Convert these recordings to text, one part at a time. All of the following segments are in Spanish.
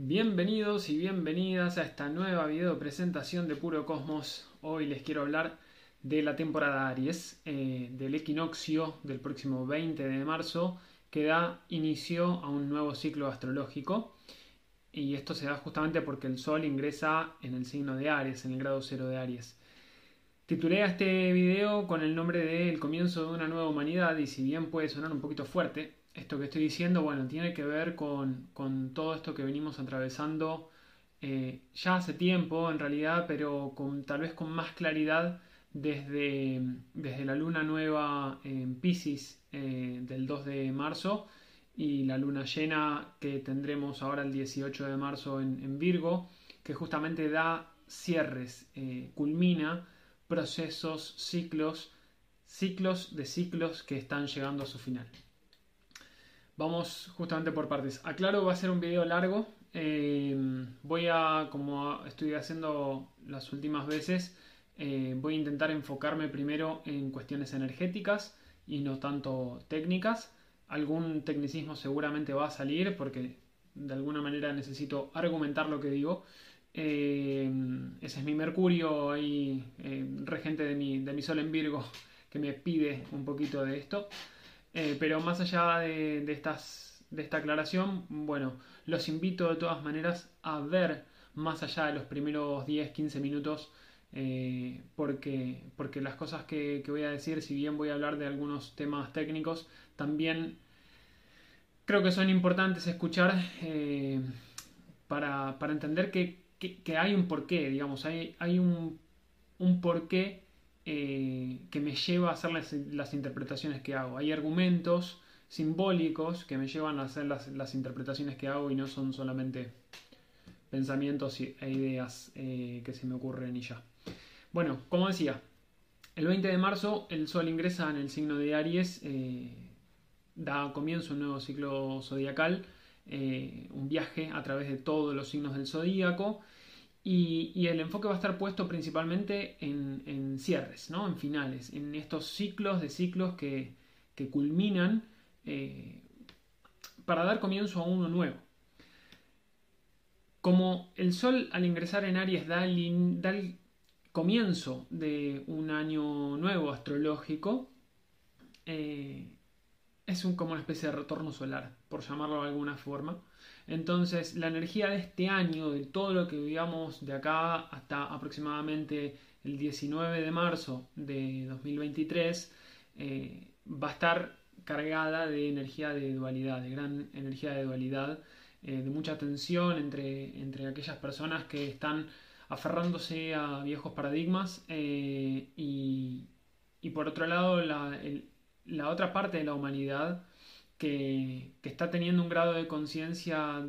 Bienvenidos y bienvenidas a esta nueva video presentación de Puro Cosmos. Hoy les quiero hablar de la temporada Aries, eh, del equinoccio del próximo 20 de marzo, que da inicio a un nuevo ciclo astrológico. Y esto se da justamente porque el Sol ingresa en el signo de Aries, en el grado cero de Aries. Titulé este video con el nombre de El comienzo de una nueva humanidad y si bien puede sonar un poquito fuerte, esto que estoy diciendo, bueno, tiene que ver con, todo esto que venimos atravesando eh, ya hace tiempo, en realidad, pero con, tal vez con más claridad desde, desde la luna nueva en Pisces eh, del 2 de marzo y la luna llena que tendremos ahora el 18 de marzo en, Virgo, que justamente da cierres, eh, culmina procesos, ciclos, ciclos de ciclos que están llegando a su final. Vamos justamente por partes. Aclaro, va a ser un video largo. Eh, voy a, como estoy haciendo las últimas veces, eh, voy a intentar enfocarme primero en cuestiones energéticas y no tanto técnicas. Algún tecnicismo seguramente va a salir porque de alguna manera necesito argumentar lo que digo. Eh, ese es mi Mercurio ahí, regente de mi, de mi Sol en Virgo, que me pide un poquito de esto. Eh, pero más allá de, esta aclaración, bueno, los invito de todas maneras a ver más allá de los primeros 10-15 minutos, eh, porque, porque las cosas que, voy a decir, si bien voy a hablar de algunos temas técnicos, también creo que son importantes escuchar eh, para, entender que, hay un porqué, digamos, hay, hay un, un porqué eh, que me lleva a hacer las, interpretaciones que hago. Hay argumentos simbólicos que me llevan a hacer las, interpretaciones que hago y no son solamente pensamientos e ideas eh, que se me ocurren y ya. Bueno, como decía, el 20 de marzo el Sol ingresa en el signo de Aries, eh, da comienzo un nuevo ciclo zodiacal, un viaje a través de todos los signos del zodíaco y, el enfoque va a estar puesto principalmente en, cierres, ¿no? en finales, en estos ciclos de ciclos que, culminan eh, para dar comienzo a uno nuevo. Como el Sol al ingresar en Aries da el, comienzo de un año nuevo astrológico, eh, es un, como una especie de retorno solar, por llamarlo de alguna forma. Entonces, la energía de este año, de todo lo que vivamos de acá hasta aproximadamente el 19 de marzo de 2023, eh, va a estar cargada de energía de dualidad, de gran energía de dualidad, eh, de mucha tensión entre, entre aquellas personas que están aferrándose a viejos paradigmas eh, y, por otro lado la, la otra parte de la humanidad que, está teniendo un grado de conciencia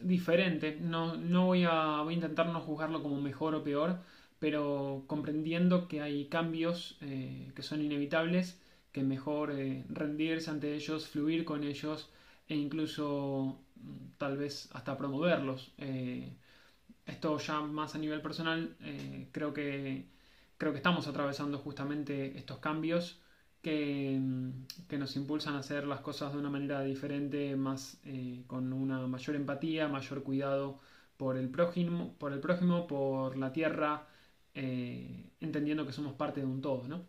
diferente. No, no voy, a, intentar no juzgarlo como mejor o peor, pero comprendiendo que hay cambios eh, que son inevitables, que mejor eh, rendirse ante ellos, fluir con ellos e incluso mm, tal vez hasta promoverlos. Eh, esto ya más a nivel personal, creo, que, creo que estamos atravesando justamente estos cambios que, nos impulsan a hacer las cosas de una manera diferente, más eh, con una mayor empatía, mayor cuidado por el prójimo, por, el prójimo, por la tierra, eh, entendiendo que somos parte de un todo. ¿no?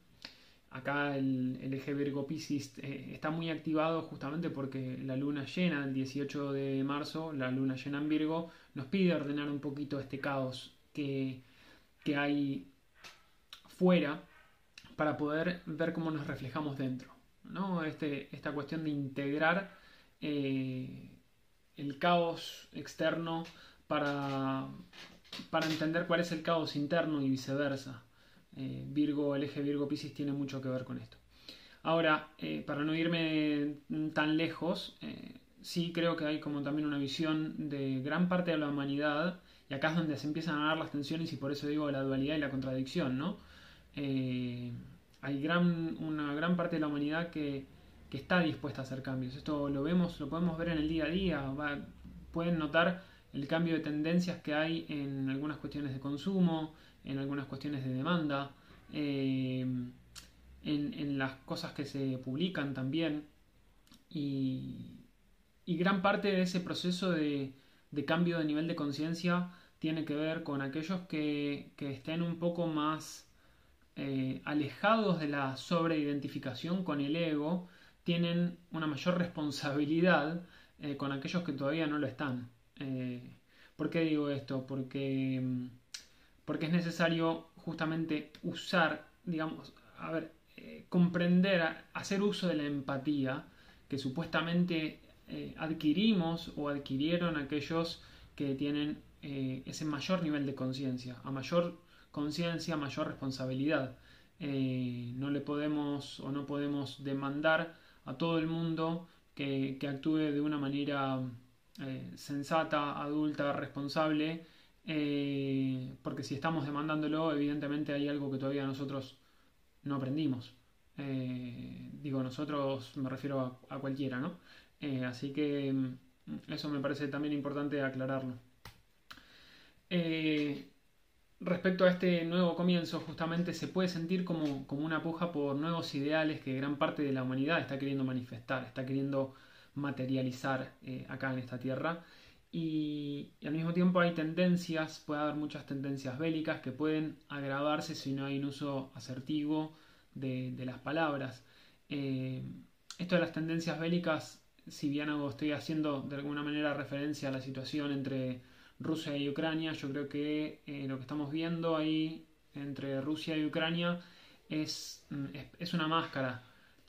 Acá el, eje Virgo Piscis eh, está muy activado justamente porque la luna llena, el 18 de marzo, la luna llena en Virgo, nos pide ordenar un poquito este caos que, que hay fuera para poder ver cómo nos reflejamos dentro. ¿no? Este, esta cuestión de integrar eh, el caos externo para, para entender cuál es el caos interno y viceversa. Eh, Virgo, el eje Virgo Piscis tiene mucho que ver con esto. Ahora, eh, para no irme tan lejos, sí creo que hay como también una visión de gran parte de la humanidad, y acá es donde se empiezan a dar las tensiones y por eso digo la dualidad y la contradicción, ¿no? Hay gran, una gran parte de la humanidad que, está dispuesta a hacer cambios. Esto lo vemos, lo podemos ver en el día a día. pueden notar el cambio de tendencias que hay en algunas cuestiones de consumo, en algunas cuestiones de demanda, eh, en, las cosas que se publican también. Y, gran parte de ese proceso de, de cambio de nivel de conciencia tiene que ver con aquellos que, estén un poco más eh, alejados de la sobreidentificación con el ego, tienen una mayor responsabilidad eh, con aquellos que todavía no lo están. Eh, ¿Por qué digo esto? Porque, mm, porque es necesario justamente usar, digamos, a ver, comprender, hacer uso de la empatía que supuestamente adquirimos o adquirieron aquellos que tienen ese mayor nivel de conciencia. A mayor conciencia, mayor responsabilidad. Eh, no le podemos o no podemos demandar a todo el mundo que, actúe de una manera eh, sensata, adulta, responsable, porque si estamos demandándolo, evidentemente hay algo que todavía nosotros no aprendimos. digo, nosotros me refiero a cualquiera, ¿no? así que mm, eso me parece también importante aclararlo. Eh, respecto a este nuevo comienzo, justamente se puede sentir como, una puja por nuevos ideales que gran parte de la humanidad está queriendo manifestar, está queriendo materializar eh, acá en esta tierra. Y, al mismo tiempo hay tendencias, puede haber muchas tendencias bélicas que pueden agravarse si no hay un uso asertivo de, las palabras. Eh, esto de las tendencias bélicas, si bien estoy haciendo de alguna manera referencia a la situación entre Rusia y Ucrania. Yo creo que eh, lo que estamos viendo ahí entre Rusia y Ucrania es, mm, es, una máscara.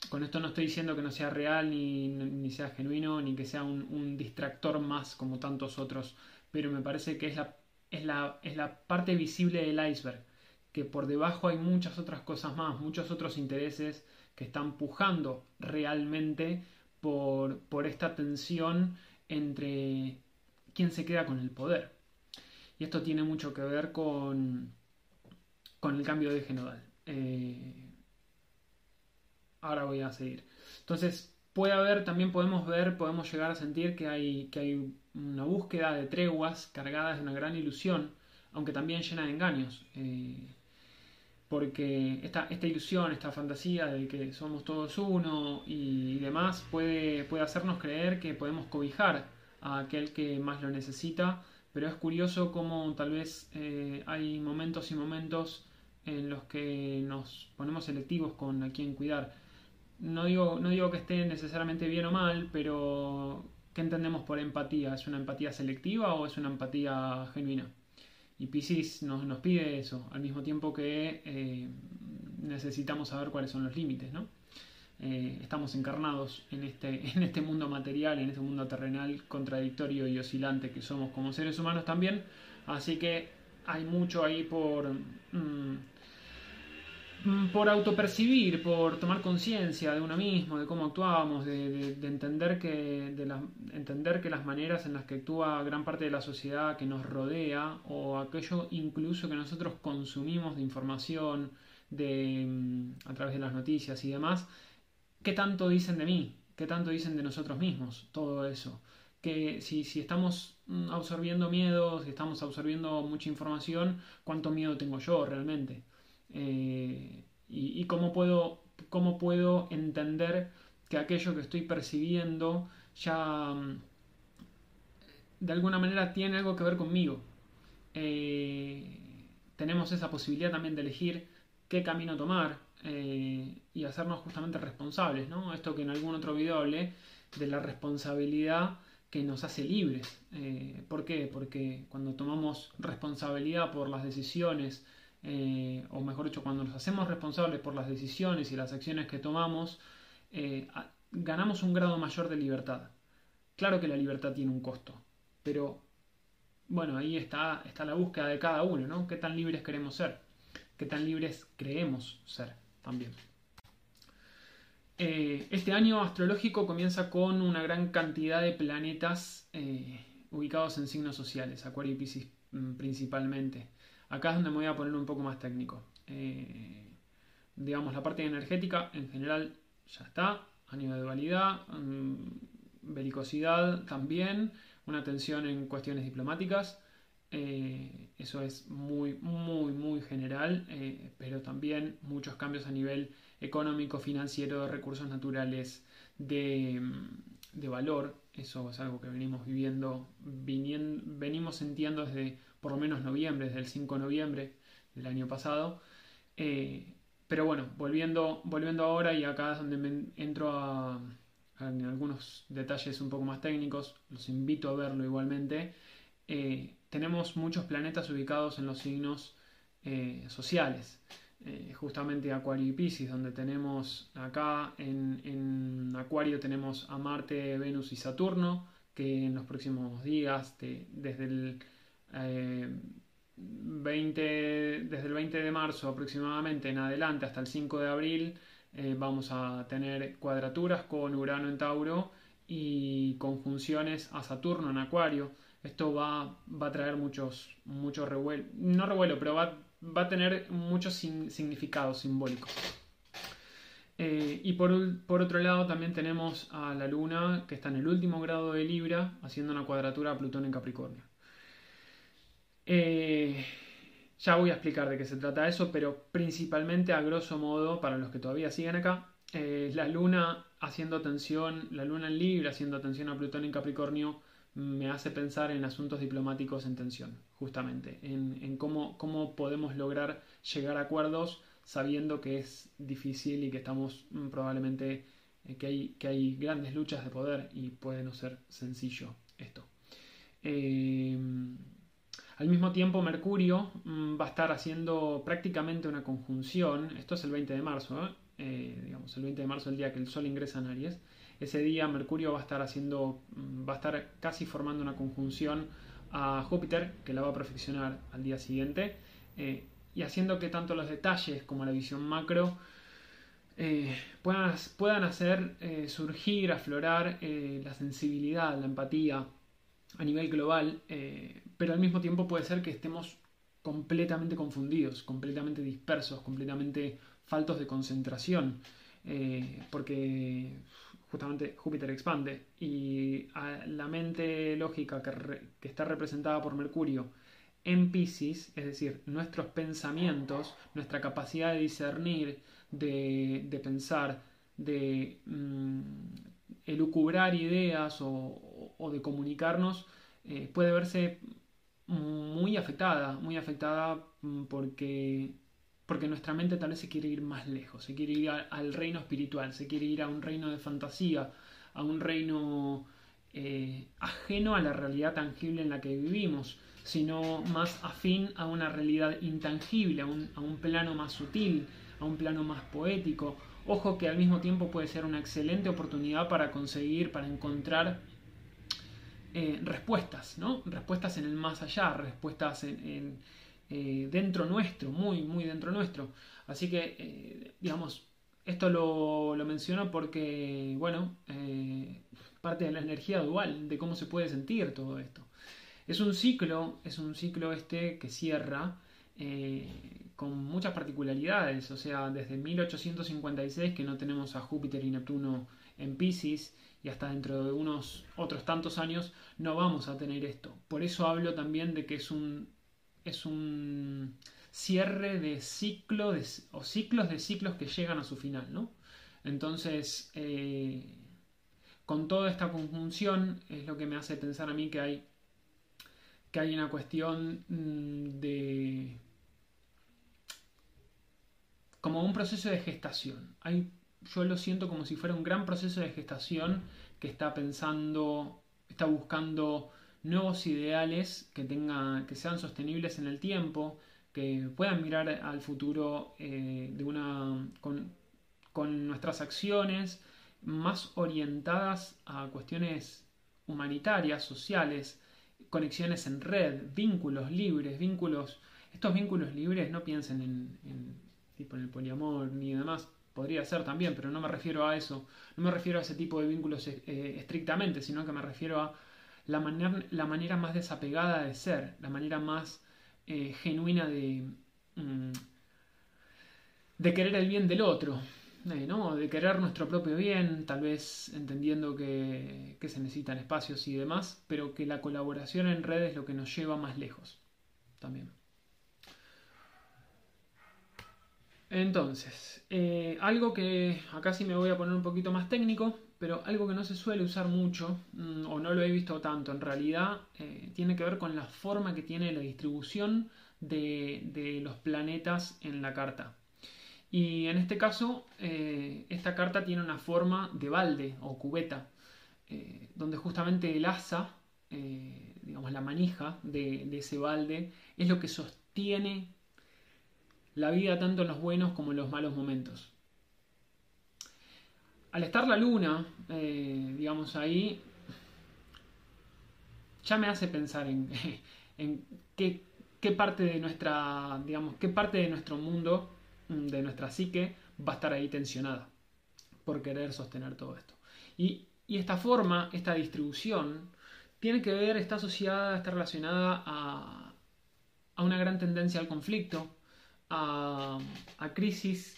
Con esto no estoy diciendo que no sea real, ni, sea genuino, ni que sea un, distractor más como tantos otros, pero me parece que es la, es, la, es la parte visible del iceberg, que por debajo hay muchas otras cosas más, muchos otros intereses que están pujando realmente por, por esta tensión entre quién se queda con el poder. Y esto tiene mucho que ver con, con el cambio de eje nodal. Eh, ahora voy a seguir. Entonces, puede haber, también podemos ver, podemos llegar a sentir que hay, que hay una búsqueda de treguas cargadas de una gran ilusión, aunque también llena de engaños. Eh, porque esta, esta, ilusión, esta fantasía de que somos todos uno y demás puede, puede hacernos creer que podemos cobijar a aquel que más lo necesita, pero es curioso cómo tal vez eh, hay momentos y momentos en los que nos ponemos selectivos con a quién cuidar. No digo, no digo que esté necesariamente bien o mal, pero ¿qué entendemos por empatía? ¿Es una empatía selectiva o es una empatía genuina? Y Pisces nos, nos pide eso, al mismo tiempo que eh, necesitamos saber cuáles son los límites, ¿no? Eh, estamos encarnados en este, en este mundo material, en este mundo terrenal contradictorio y oscilante que somos como seres humanos también. Así que hay mucho ahí por, mm, por autopercibir, por tomar conciencia de uno mismo, de cómo actuamos, de, entender, que, de entender que las maneras en las que actúa gran parte de la sociedad que nos rodea o aquello incluso que nosotros consumimos de información de, mm, a través de las noticias y demás, ¿qué tanto dicen de mí? ¿Qué tanto dicen de nosotros mismos? Todo eso. Que si, si estamos mm, absorbiendo miedo, si estamos absorbiendo mucha información, ¿cuánto miedo tengo yo realmente? Eh, y, cómo, puedo, cómo puedo entender que aquello que estoy percibiendo ya mm, de alguna manera tiene algo que ver conmigo. Eh, tenemos esa posibilidad también de elegir qué camino tomar, eh, y hacernos justamente responsables, ¿no? Esto que en algún otro video hablé de la responsabilidad que nos hace libres. Eh, ¿Por qué? Porque cuando tomamos responsabilidad por las decisiones, eh, o mejor dicho, cuando nos hacemos responsables por las decisiones y las acciones que tomamos, ganamos un grado mayor de libertad. Claro que la libertad tiene un costo, pero bueno, ahí está, está la búsqueda de cada uno, ¿no? ¿Qué tan libres queremos ser? ¿Qué tan libres creemos ser? También. Eh, este año astrológico comienza con una gran cantidad de planetas eh, ubicados en signos sociales, Acuario y Pisces mm, principalmente. Acá es donde me voy a poner un poco más técnico. Eh, digamos, la parte energética en general ya está, año de dualidad, mm, belicosidad también, una tensión en cuestiones diplomáticas. Eh, eso es muy, muy, muy general, eh, pero también muchos cambios a nivel económico, financiero, de recursos naturales, de, de valor. Eso es algo que venimos viviendo, venimos sintiendo desde por lo menos noviembre, desde el 5 de noviembre del año pasado. Eh, pero bueno, volviendo, volviendo ahora y acá es donde me entro a, algunos detalles un poco más técnicos, los invito a verlo igualmente. Tenemos muchos planetas ubicados en los signos eh, sociales. Eh, justamente Acuario y Pisces, donde tenemos acá en, Acuario tenemos a Marte, Venus y Saturno, que en los próximos días, desde, el, 20, desde el 20 de marzo aproximadamente en adelante hasta el 5 de abril, eh, vamos a tener cuadraturas con Urano en Tauro y conjunciones a Saturno en Acuario. Esto va, va a traer muchos, muchos revuelo, no revuelo, pero va, va a tener muchos significados simbólicos. Eh, y por, por, otro lado también tenemos a la Luna que está en el último grado de Libra haciendo una cuadratura a Plutón en Capricornio. Eh, ya voy a explicar de qué se trata eso, pero principalmente a grosso modo, para los que todavía siguen acá, eh, la luna haciendo atención, la luna en Libra haciendo atención a Plutón en Capricornio, me hace pensar en asuntos diplomáticos en tensión, justamente, en, cómo, podemos lograr llegar a acuerdos sabiendo que es difícil y que estamos mm, probablemente, eh, que, hay, grandes luchas de poder y puede no ser sencillo esto. Eh, al mismo tiempo, Mercurio mm, va a estar haciendo prácticamente una conjunción, esto es el 20 de marzo. Eh, digamos, el 20 de marzo, el día que el Sol ingresa en Aries. Ese día Mercurio va a estar haciendo, mm, va a estar casi formando una conjunción a Júpiter, que la va a perfeccionar al día siguiente, eh, y haciendo que tanto los detalles como la visión macro puedan, puedan, hacer surgir, aflorar la sensibilidad, la empatía a nivel global pero al mismo tiempo puede ser que estemos completamente confundidos, completamente dispersos, completamente faltos de concentración, eh, porque justamente Júpiter expande y la mente lógica que, está representada por Mercurio en Pisces, es decir, nuestros pensamientos, nuestra capacidad de discernir, de, pensar, de mm, elucubrar ideas o, de comunicarnos, eh, puede verse muy afectada, muy afectada mm, porque, porque nuestra mente tal vez se quiere ir más lejos, se quiere ir al reino espiritual, se quiere ir a un reino de fantasía, a un reino eh, ajeno a la realidad tangible en la que vivimos, sino más afín a una realidad intangible, a un, a un plano más sutil, a un plano más poético. Ojo que al mismo tiempo puede ser una excelente oportunidad para conseguir, para encontrar eh, respuestas, ¿no? Respuestas en el más allá, respuestas en, eh, dentro nuestro, muy, muy dentro nuestro. Así que, eh, digamos, esto lo, lo, menciono porque, bueno, parte de la energía dual, de cómo se puede sentir todo esto. Es un ciclo, es un ciclo este que cierra con muchas particularidades, o sea, desde 1856 que no tenemos a Júpiter y Neptuno en Pisces, y hasta dentro de unos otros tantos años no vamos a tener esto. Por eso hablo también de que es un, es un cierre de ciclo o ciclos de ciclos que llegan a su final, ¿no? Entonces, eh, con toda esta conjunción es lo que me hace pensar a mí que hay, que hay una cuestión mm, de... como un proceso de gestación. Hay yo lo siento como si fuera un gran proceso de gestación que está pensando, está buscando nuevos ideales que, tengan, que sean sostenibles en el tiempo, que puedan mirar al futuro eh, de una, con, con nuestras acciones más orientadas a cuestiones humanitarias, sociales, conexiones en red, vínculos libres, vínculos. Estos vínculos libres no piensen en, tipo en el poliamor ni demás, podría ser también, pero no me refiero a eso, no me refiero a ese tipo de vínculos eh, estrictamente, sino que me refiero a la, manera, la manera más desapegada de ser, la manera más eh, genuina de, mm, de querer el bien del otro, eh, ¿no? de querer nuestro propio bien, tal vez entendiendo que, que se necesitan espacios y demás, pero que la colaboración en redes es lo que nos lleva más lejos también. Entonces, eh, algo que acá sí me voy a poner un poquito más técnico, pero algo que no se suele usar mucho, mm, o no lo he visto tanto en realidad, eh, tiene que ver con la forma que tiene la distribución de, los planetas en la carta. Y en este caso, eh, esta carta tiene una forma de balde o cubeta, eh, donde justamente el asa, digamos la manija de, de ese balde, es lo que sostiene la vida tanto en los buenos como en los malos momentos al estar la luna, eh, digamos ahí, ya me hace pensar en, qué, parte de nuestra, digamos, qué parte de nuestro mundo, mm, de nuestra psique, va a estar ahí tensionada por querer sostener todo esto. Y, esta forma, esta distribución, tiene que ver, está asociada, está relacionada a, una gran tendencia al conflicto, a, crisis.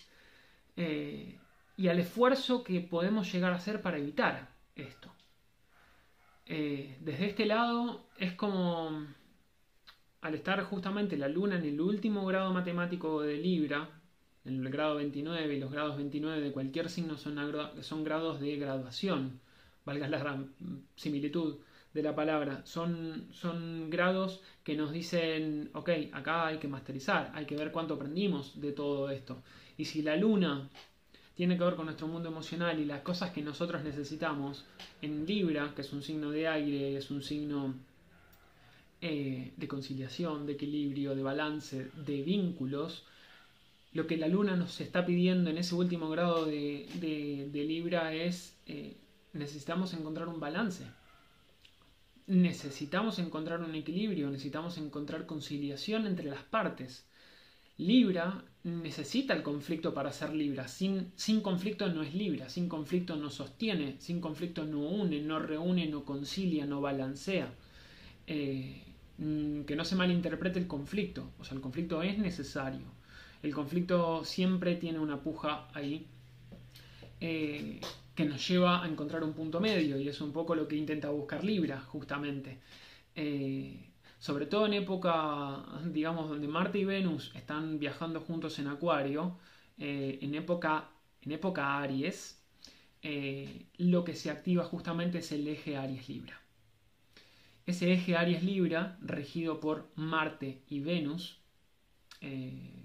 Eh, y al esfuerzo que podemos llegar a hacer para evitar esto. Eh, desde este lado es como al estar justamente la luna en el último grado matemático de Libra, en el grado 29 y los grados 29 de cualquier signo son, son grados de graduación, valga la similitud de la palabra, son, son grados que nos dicen, ok, acá hay que masterizar, hay que ver cuánto aprendimos de todo esto. Y si la luna tiene que ver con nuestro mundo emocional y las cosas que nosotros necesitamos en Libra, que es un signo de aire, es un signo eh, de conciliación, de equilibrio, de balance, de vínculos, lo que la luna nos está pidiendo en ese último grado de, Libra es eh, necesitamos encontrar un balance. Necesitamos encontrar un equilibrio, necesitamos encontrar conciliación entre las partes. Libra necesita el conflicto para ser Libra. Sin, sin, conflicto no es Libra, sin conflicto no sostiene, sin conflicto no une, no reúne, no concilia, no balancea. Eh, mm, que no se malinterprete el conflicto, o sea, el conflicto es necesario. El conflicto siempre tiene una puja ahí eh, que nos lleva a encontrar un punto medio y es un poco lo que intenta buscar Libra, justamente. Eh, sobre todo en época, digamos, donde Marte y Venus están viajando juntos en Acuario, eh, en, época, en época Aries, eh, lo que se activa justamente es el eje Aries-Libra. Ese eje Aries-Libra, regido por Marte y Venus, eh,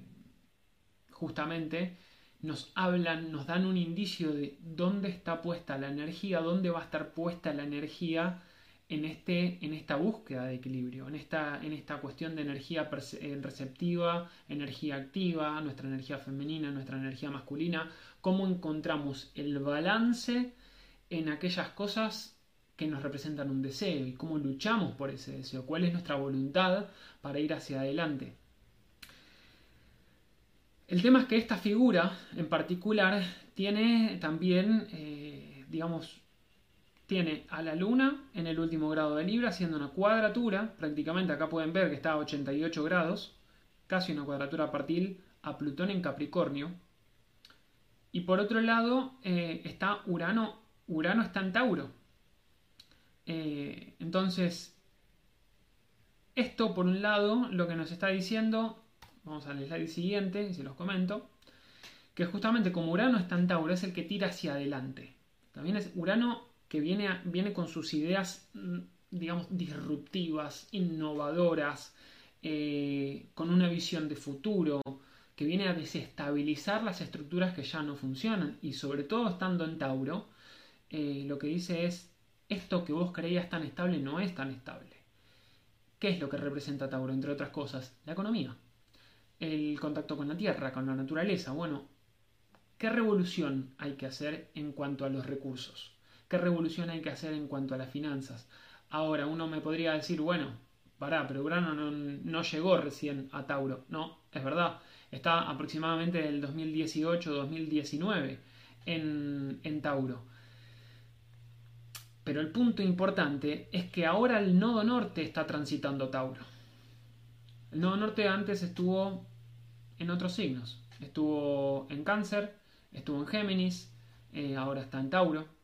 justamente nos hablan, nos dan un indicio de dónde está puesta la energía, dónde va a estar puesta la energía en, este, en esta búsqueda de equilibrio, en esta, en esta cuestión de energía eh, receptiva, energía activa, nuestra energía femenina, nuestra energía masculina, cómo encontramos el balance en aquellas cosas que nos representan un deseo y cómo luchamos por ese deseo, cuál es nuestra voluntad para ir hacia adelante. El tema es que esta figura en particular tiene también, eh, digamos, tiene a la Luna en el último grado de Libra, haciendo una cuadratura, prácticamente acá pueden ver que está a 88 grados, casi una cuadratura partil a Plutón en Capricornio. Y por otro lado eh, está Urano, Urano está en Tauro. Eh, entonces, esto por un lado lo que nos está diciendo, vamos al slide siguiente y se los comento, que justamente como Urano está en Tauro es el que tira hacia adelante. También es Urano que viene, viene con sus ideas, mm, digamos, disruptivas, innovadoras, eh, con una visión de futuro, que viene a desestabilizar las estructuras que ya no funcionan. Y sobre todo estando en Tauro, eh, lo que dice es, esto que vos creías tan estable no es tan estable. ¿Qué es lo que representa Tauro, entre otras cosas? La economía, el contacto con la tierra, con la naturaleza. Bueno, ¿qué revolución hay que hacer en cuanto a los recursos? ¿Qué revolución hay que hacer en cuanto a las finanzas? Ahora, uno me podría decir, bueno, pará, pero Urano no, llegó recién a Tauro. No, es verdad. Está aproximadamente del 2018-2019 en, en Tauro. Pero el punto importante es que ahora el nodo norte está transitando Tauro. El nodo norte antes estuvo en otros signos. Estuvo en Cáncer, estuvo en Géminis, eh, ahora está en Tauro.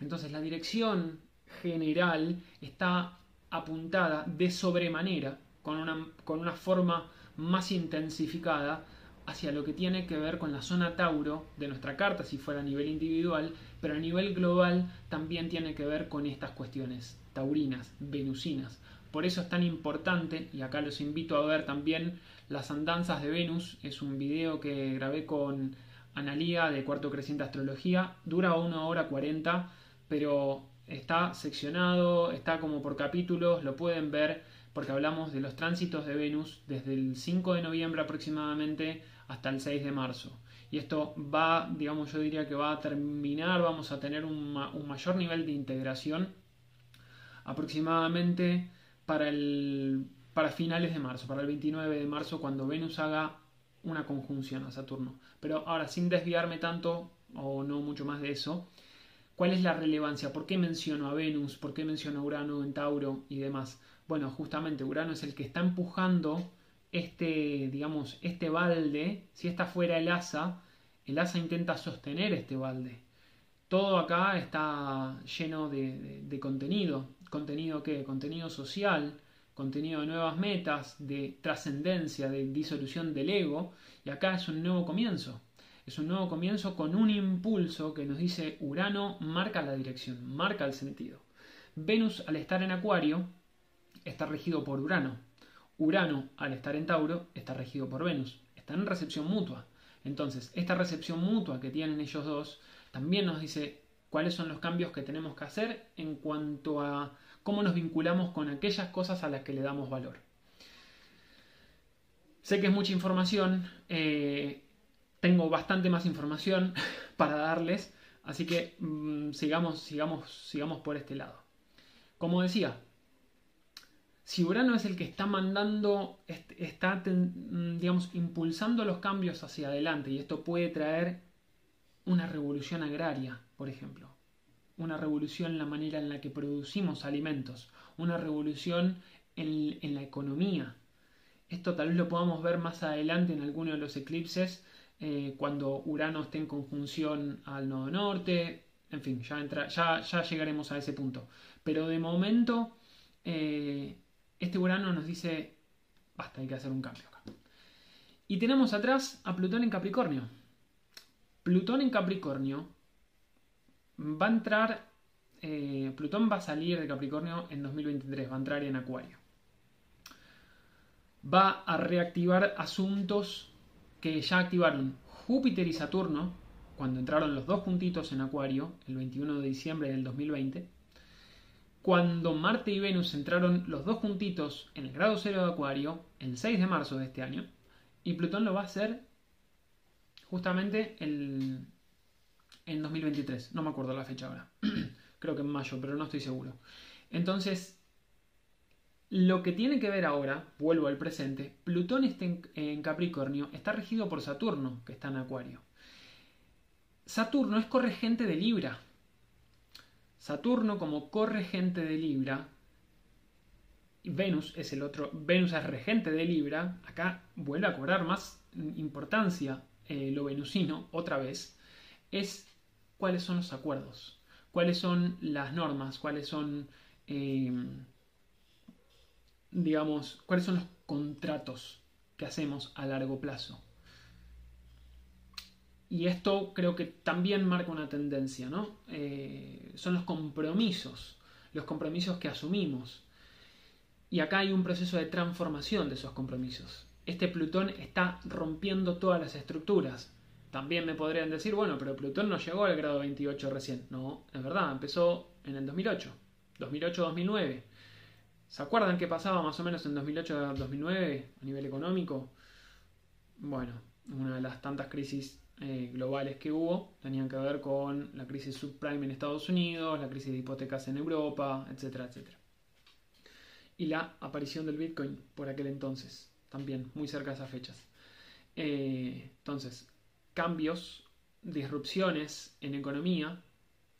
Entonces la dirección general está apuntada de sobremanera, con una, con una forma más intensificada hacia lo que tiene que ver con la zona Tauro de nuestra carta, si fuera a nivel individual, pero a nivel global también tiene que ver con estas cuestiones taurinas, venusinas. Por eso es tan importante, y acá los invito a ver también las andanzas de Venus, es un video que grabé con Analía de Cuarto Creciente Astrología, dura una hora 40, pero está seccionado, está como por capítulos, lo pueden ver porque hablamos de los tránsitos de Venus desde el 5 de noviembre aproximadamente hasta el 6 de marzo. Y esto va, digamos, yo diría que va a terminar, vamos a tener un, mayor nivel de integración aproximadamente para, el, para finales de marzo, para el 29 de marzo, cuando Venus haga una conjunción a Saturno. Pero ahora, sin desviarme tanto, o no mucho más de eso, ¿cuál es la relevancia? ¿Por qué menciono a Venus? ¿Por qué menciono a Urano en Tauro y demás? Bueno, justamente Urano es el que está empujando este, digamos, este balde. Si está fuera el asa, el asa intenta sostener este balde. Todo acá está lleno de, de contenido. ¿Contenido qué? Contenido social, contenido de nuevas metas, de trascendencia, de disolución del ego. Y acá es un nuevo comienzo. Es un nuevo comienzo con un impulso que nos dice Urano marca la dirección, marca el sentido. Venus al estar en Acuario está regido por Urano. Urano, al estar en Tauro, está regido por Venus. Están en recepción mutua. Entonces, esta recepción mutua que tienen ellos dos también nos dice cuáles son los cambios que tenemos que hacer en cuanto a cómo nos vinculamos con aquellas cosas a las que le damos valor. Sé que es mucha información, eh, tengo bastante más información para darles, así que mm, sigamos, sigamos, sigamos por este lado. Como decía, si Urano es el que está mandando, está, mm, digamos, impulsando los cambios hacia adelante, y esto puede traer una revolución agraria, por ejemplo, una revolución en la manera en la que producimos alimentos, una revolución en, la economía. Esto tal vez lo podamos ver más adelante en alguno de los eclipses, eh, cuando Urano esté en conjunción al nodo norte, en fin, ya, entra, ya, llegaremos a ese punto. Pero de momento, eh, este Urano nos dice, basta, hay que hacer un cambio acá. Y tenemos atrás a Plutón en Capricornio. Plutón en Capricornio va a entrar, eh, Plutón va a salir de Capricornio en 2023, va a entrar en Acuario. Va a reactivar asuntos que ya activaron Júpiter y Saturno cuando entraron los dos puntitos en Acuario el 21 de diciembre del 2020 cuando Marte y Venus entraron los dos juntitos en el grado cero de Acuario el 6 de marzo de este año, y Plutón lo va a hacer justamente el, en 2023. No me acuerdo la fecha ahora. Creo que en mayo, pero no estoy seguro. Entonces, lo que tiene que ver ahora, vuelvo al presente, Plutón está en Capricornio, está regido por Saturno, que está en Acuario. Saturno es corregente de Libra, Saturno como corregente de Libra, Venus es el otro, Venus es regente de Libra, acá vuelve a cobrar más importancia eh, lo venusino otra vez, es cuáles son los acuerdos, cuáles son las normas, cuáles son, eh, digamos, cuáles son los contratos que hacemos a largo plazo. Y esto creo que también marca una tendencia, ¿no? Eh, son los compromisos, los compromisos que asumimos. Y acá hay un proceso de transformación de esos compromisos. Este Plutón está rompiendo todas las estructuras. También me podrían decir, bueno, pero Plutón no llegó al grado 28 recién. No, es verdad, empezó en el 2008, 2008-2009. ¿Se acuerdan qué pasaba más o menos en 2008-2009 a nivel económico? Bueno, una de las tantas crisis eh, globales que hubo tenían que ver con la crisis subprime en Estados Unidos, la crisis de hipotecas en Europa, etcétera, etcétera. Y la aparición del Bitcoin por aquel entonces, también muy cerca de esas fechas. Eh, entonces, cambios, disrupciones en economía,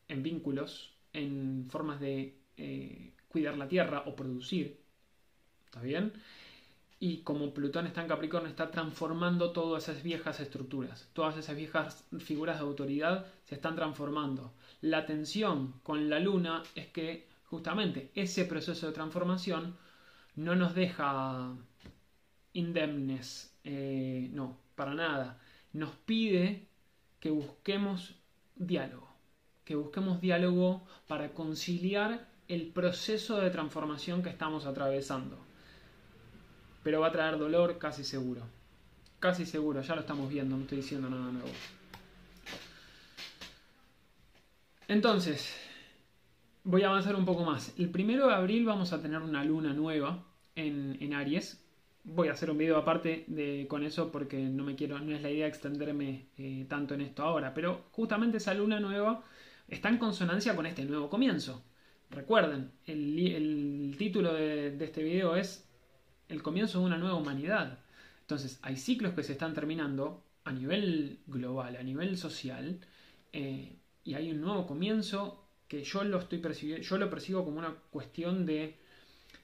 en vínculos, en formas de eh, cuidar la tierra o producir. ¿Está bien? y como Plutón está en Capricornio está transformando todas esas viejas estructuras, todas esas viejas figuras de autoridad se están transformando. La tensión con la luna es que justamente ese proceso de transformación no nos deja indemnes, eh, no, para nada. Nos pide que busquemos diálogo, que busquemos diálogo para conciliar el proceso de transformación que estamos atravesando. Pero va a traer dolor casi seguro. Casi seguro, ya lo estamos viendo, no estoy diciendo nada nuevo. Entonces, voy a avanzar un poco más. El primero de abril vamos a tener una luna nueva en, Aries. Voy a hacer un video aparte de, con eso porque no me quiero, no es la idea extenderme eh, tanto en esto ahora. Pero justamente esa luna nueva está en consonancia con este nuevo comienzo. Recuerden, el, título de, este video es El comienzo de una nueva humanidad. Entonces, hay ciclos que se están terminando a nivel global, a nivel social, eh, y hay un nuevo comienzo que yo lo estoy percibiendo, yo lo percibo como una cuestión de,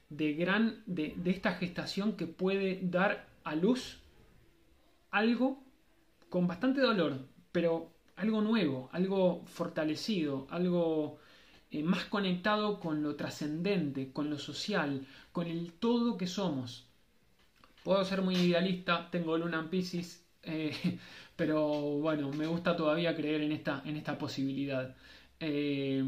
de gran, de, de esta gestación que puede dar a luz algo con bastante dolor, pero algo nuevo, algo fortalecido, algo eh, más conectado con lo trascendente, con lo social, con el todo que somos. Puedo ser muy idealista, tengo Luna en Pisces, eh, pero bueno, me gusta todavía creer en esta, en esta posibilidad. Eh,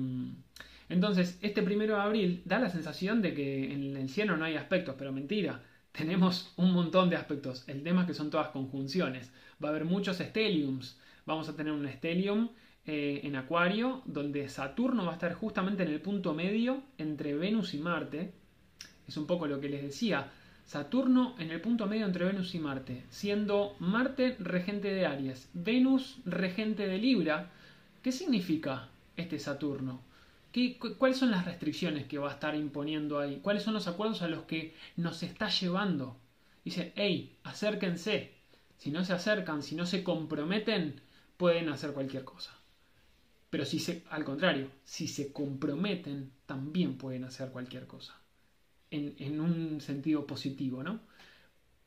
entonces, este primero de abril da la sensación de que en el cielo no hay aspectos, pero mentira. Tenemos un montón de aspectos. El tema es que son todas conjunciones. Va a haber muchos stelliums. Vamos a tener un stellium eh, en Acuario, donde Saturno va a estar justamente en el punto medio entre Venus y Marte. Es un poco lo que les decía. Saturno en el punto medio entre Venus y Marte, siendo Marte regente de Aries, Venus regente de Libra. ¿Qué significa este Saturno? ¿Qué, ¿Cuáles son las restricciones que va a estar imponiendo ahí? ¿Cuáles son los acuerdos a los que nos está llevando? Dice, hey, acérquense. Si no se acercan, si no se comprometen, pueden hacer cualquier cosa. Pero si se, al contrario, si se comprometen, también pueden hacer cualquier cosa en, un sentido positivo, ¿no?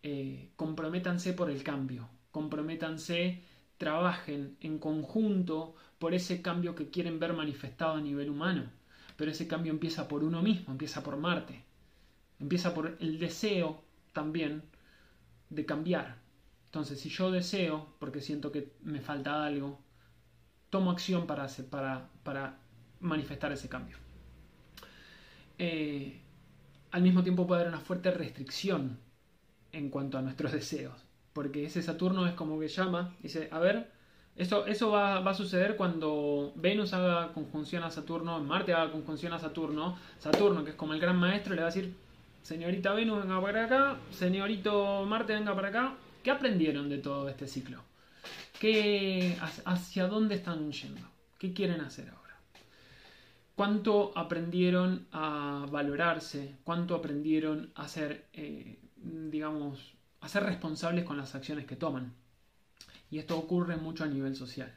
Eh, comprométanse por el cambio, comprométanse, trabajen en conjunto por ese cambio que quieren ver manifestado a nivel humano. Pero ese cambio empieza por uno mismo, empieza por Marte, empieza por el deseo también de cambiar. Entonces, si yo deseo, porque siento que me falta algo, tomo acción para, para, para manifestar ese cambio. Eh, al mismo tiempo puede haber una fuerte restricción en cuanto a nuestros deseos. Porque ese Saturno es como que llama, dice, a ver, eso, eso va, a suceder cuando Venus haga conjunción a Saturno, Marte haga conjunción a Saturno, Saturno, que es como el gran maestro, le va a decir, señorita Venus, venga para acá, señorito Marte, venga para acá. ¿Qué aprendieron de todo este ciclo? ¿Qué, ¿Hacia dónde están yendo? ¿Qué quieren hacer ahora? cuánto aprendieron a valorarse, cuánto aprendieron a ser, eh, digamos, a ser responsables con las acciones que toman. Y esto ocurre mucho a nivel social.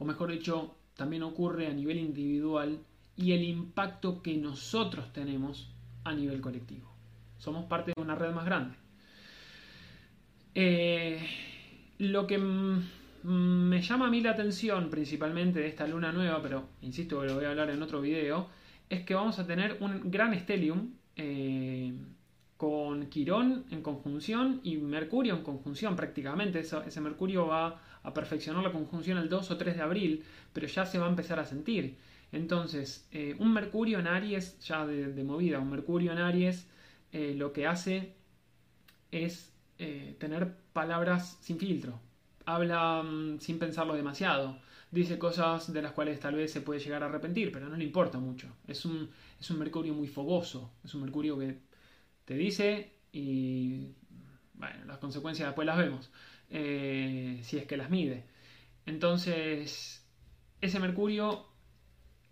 O mejor dicho, también ocurre a nivel individual y el impacto que nosotros tenemos a nivel colectivo. Somos parte de una red más grande. Eh, lo que me llama a mí la atención principalmente de esta luna nueva, pero insisto que lo voy a hablar en otro video, es que vamos a tener un gran stellium eh, con Quirón en conjunción y Mercurio en conjunción prácticamente. ese Mercurio va a perfeccionar la conjunción el 2 o 3 de abril, pero ya se va a empezar a sentir. Entonces, eh, un Mercurio en Aries, ya de, movida, un Mercurio en Aries, eh, lo que hace es tener palabras sin filtro habla mm, sin pensarlo demasiado. Dice cosas de las cuales tal vez se puede llegar a arrepentir, pero no le importa mucho. Es un, es un Mercurio muy fogoso. Es un Mercurio que te dice y bueno, las consecuencias después las vemos. Eh, si es que las mide. Entonces, ese Mercurio,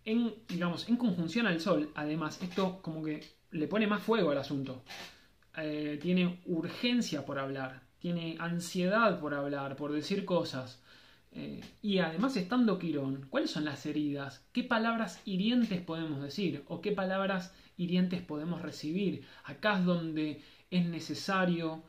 en, digamos, en conjunción al Sol, además, esto como que le pone más fuego al asunto. Eh, tiene urgencia por hablar tiene ansiedad por hablar, por decir cosas. Eh, y además, estando Quirón, ¿cuáles son las heridas? ¿Qué palabras hirientes podemos decir? ¿O qué palabras hirientes podemos recibir? Acá es donde es necesario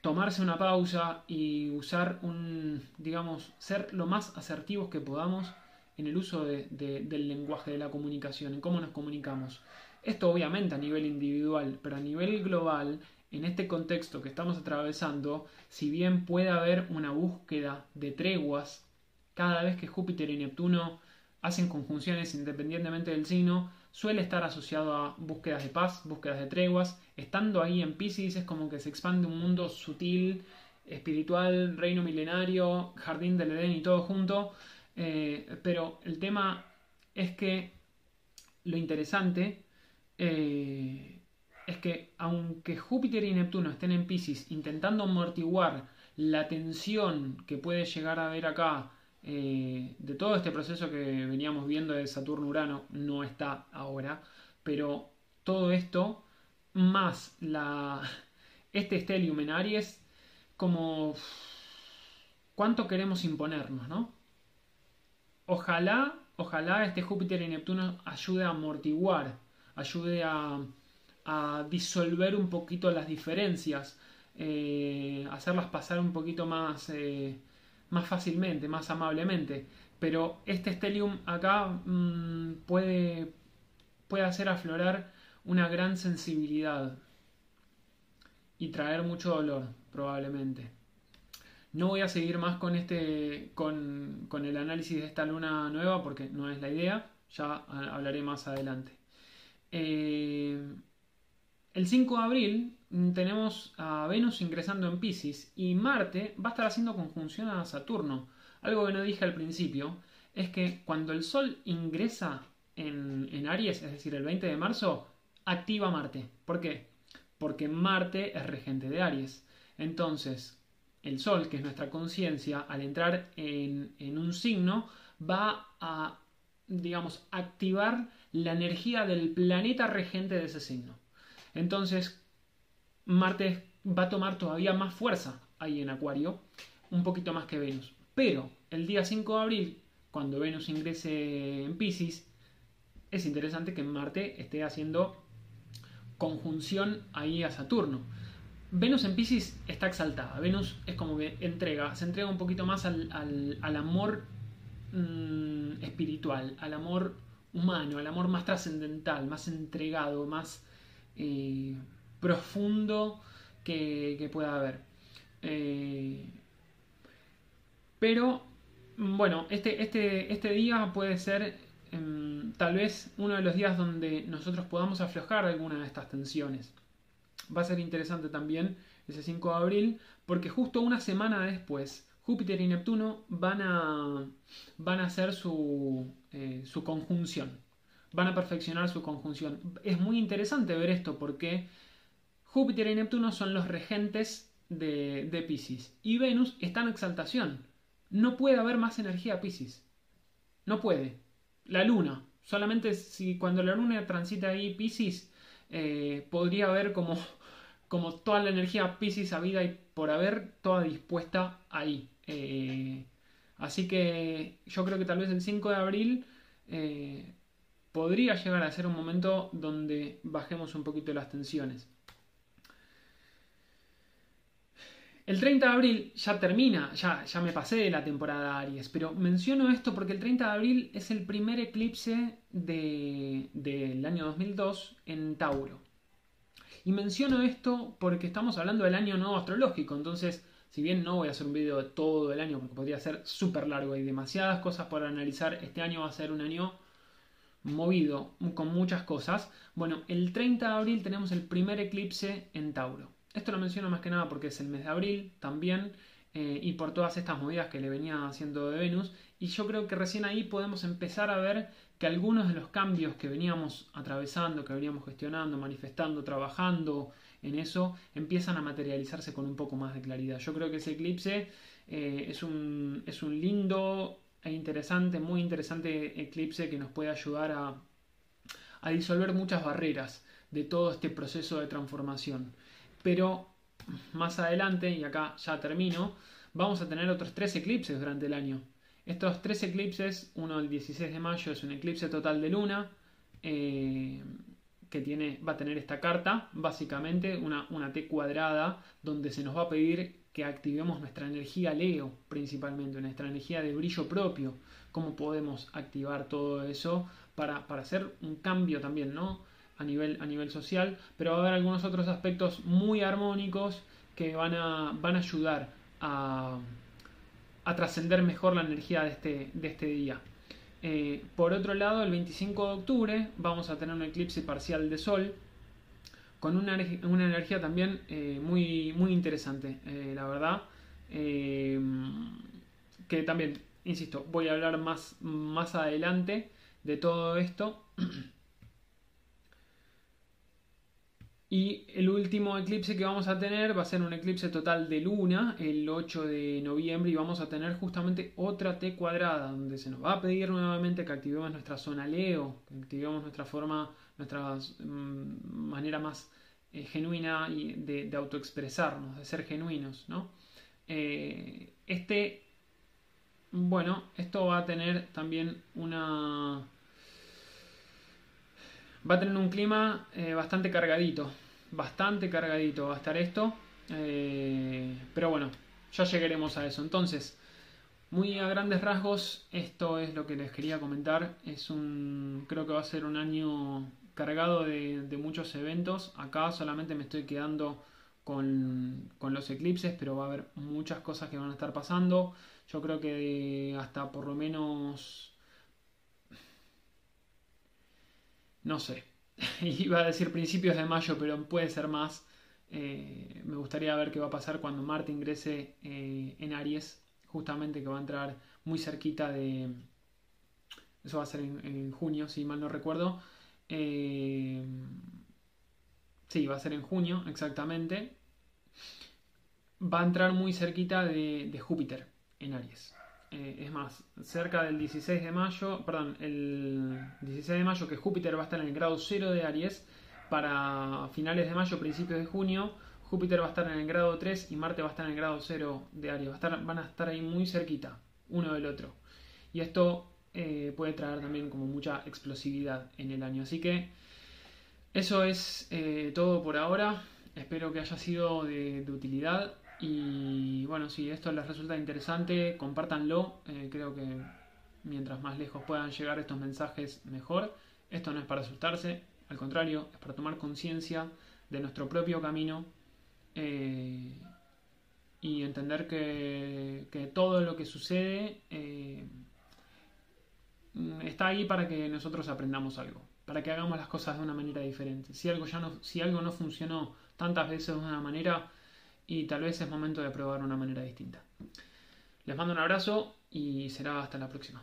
tomarse una pausa y usar un, digamos, ser lo más asertivos que podamos en el uso del lenguaje de la comunicación, en cómo nos comunicamos. Esto obviamente a nivel individual, pero a nivel global en este contexto que estamos atravesando, si bien puede haber una búsqueda de treguas, cada vez que Júpiter y Neptuno hacen conjunciones independientemente del signo, suele estar asociado a búsquedas de paz, búsquedas de treguas. Estando ahí en Pisces es como que se expande un mundo sutil, espiritual, reino milenario, jardín del Edén y todo junto. Eh, pero el tema es que lo interesante eh, es que aunque Júpiter y Neptuno estén en Pisces intentando amortiguar la tensión que puede llegar a haber acá eh, de todo este proceso que veníamos viendo de Saturno-Urano no está ahora, pero todo esto más la, este Stellium en Aries, como cuánto queremos imponernos, ¿no? Ojalá, ojalá este Júpiter y Neptuno ayude a amortiguar, ayude a, disolver un poquito las diferencias, eh, hacerlas pasar un poquito más... Eh, más fácilmente, más amablemente. Pero este Stellium acá mm, puede, puede hacer aflorar una gran sensibilidad y traer mucho dolor, probablemente. No voy a seguir más con, este, con, con el análisis de esta luna nueva porque no es la idea, ya hablaré más adelante. Eh, el 5 de abril tenemos a Venus ingresando en Pisces y Marte va a estar haciendo conjunción a Saturno. Algo que no dije al principio es que cuando el Sol ingresa en, Aries, es decir, el 20 de marzo, activa Marte. ¿Por qué? Porque Marte es regente de Aries. Entonces, el Sol, que es nuestra conciencia, al entrar en, en un signo, va a, digamos, activar la energía del planeta regente de ese signo. Entonces, Marte va a tomar todavía más fuerza ahí en Acuario, un poquito más que Venus. Pero el día 5 de abril, cuando Venus ingrese en Pisces, es interesante que Marte esté haciendo conjunción ahí a Saturno. Venus en Pisces está exaltada. Venus es como que entrega, se entrega un poquito más al, amor mm, espiritual, al amor humano, al amor más trascendental, más entregado, más eh, profundo que, pueda haber. Eh, pero, bueno, este, este, este día puede ser em, tal vez uno de los días donde nosotros podamos aflojar alguna de estas tensiones. Va a ser interesante también ese 5 de abril, porque justo una semana después, Júpiter y Neptuno van a, van a hacer su, eh, su conjunción van a perfeccionar su conjunción. Es muy interesante ver esto porque Júpiter y Neptuno son los regentes de, de Pisces y Venus está en exaltación. No puede haber más energía Pisces. No puede. La luna. Solamente si cuando la luna transita ahí Pisces eh, podría haber como, como toda la energía Pisces habida y por haber toda dispuesta ahí. Eh, así que yo creo que tal vez el 5 de abril eh, podría llegar a ser un momento donde bajemos un poquito las tensiones. El 30 de abril ya termina, ya, ya me pasé de la temporada Aries, pero menciono esto porque el 30 de abril es el primer eclipse del año 2002 en Tauro. Y menciono esto porque estamos hablando del año nuevo astrológico, entonces si bien no voy a hacer un video de todo el año porque podría ser súper largo, hay demasiadas cosas por analizar, este año va a ser un año movido con muchas cosas. Bueno, el 30 de abril tenemos el primer eclipse en Tauro. Esto lo menciono más que nada porque es el mes de abril también eh, y por todas estas movidas que le venía haciendo de Venus. Y yo creo que recién ahí podemos empezar a ver que algunos de los cambios que veníamos atravesando, que veníamos gestionando, manifestando, trabajando en eso, empiezan a materializarse con un poco más de claridad. Yo creo que ese eclipse eh, es, un, es un lindo e interesante, muy interesante eclipse que nos puede ayudar a, a disolver muchas barreras de todo este proceso de transformación. Pero más adelante, y acá ya termino, vamos a tener otros tres eclipses durante el año. Estos tres eclipses, uno el 16 de mayo es un eclipse total de luna, eh, que va a tener esta carta, básicamente una, una T cuadrada, donde se nos va a pedir que activemos nuestra energía Leo principalmente, nuestra energía de brillo propio, cómo podemos activar todo eso para, hacer un cambio también, ¿no? A nivel, a nivel social, pero va a haber algunos otros aspectos muy armónicos que van a, van a ayudar a, a trascender mejor la energía de este, de este día. Eh, por otro lado, el 25 de octubre vamos a tener un eclipse parcial de Sol con una, energía también eh, muy, muy interesante, la verdad. que también, insisto, voy a hablar más, más adelante de todo esto. Y el último eclipse que vamos a tener va a ser un eclipse total de luna el 8 de noviembre y vamos a tener justamente otra T cuadrada donde se nos va a pedir nuevamente que activemos nuestra zona Leo, que activemos nuestra forma, nuestra mm, manera más eh, genuina de, de, autoexpresarnos, de ser genuinos, ¿no? Eh, este, bueno, esto va a tener también una va a tener un clima eh, bastante cargadito bastante cargadito va a estar esto. Eh, pero bueno, ya llegaremos a eso. Entonces, muy a grandes rasgos, esto es lo que les quería comentar. Es un. Creo que va a ser un año cargado de, muchos eventos. Acá solamente me estoy quedando con, con, los eclipses, pero va a haber muchas cosas que van a estar pasando. Yo creo que hasta por lo menos. No sé, iba a decir principios de mayo, pero puede ser más. Eh, me gustaría ver qué va a pasar cuando Marte ingrese eh, en Aries, justamente que va a entrar muy cerquita de... Eso va a ser en, junio, si mal no recuerdo. Eh, sí, va a ser en junio, exactamente. Va a entrar muy cerquita de Júpiter en Aries. Eh, es más, cerca del 16 de mayo, perdón, el 16 de mayo que Júpiter va a estar en el grado 0 de Aries, para finales de mayo, principios de junio, Júpiter va a estar en el grado 3 y Marte va a estar en el grado 0 de Aries, van a estar ahí muy cerquita, uno del otro. Y esto eh, puede traer también como mucha explosividad en el año. Así que eso es eh, todo por ahora. Espero que haya sido de utilidad. Y bueno, si esto les resulta interesante, compártanlo. Eh, creo que mientras más lejos puedan llegar estos mensajes, mejor. Esto no es para asustarse, al contrario, es para tomar conciencia de nuestro propio camino eh, y entender que, todo lo que sucede eh, está ahí para que nosotros aprendamos algo, para que hagamos las cosas de una manera diferente. Si algo, ya no, si algo no funcionó tantas veces de una manera, y tal vez es momento de probar una manera distinta. Les mando un abrazo y será hasta la próxima.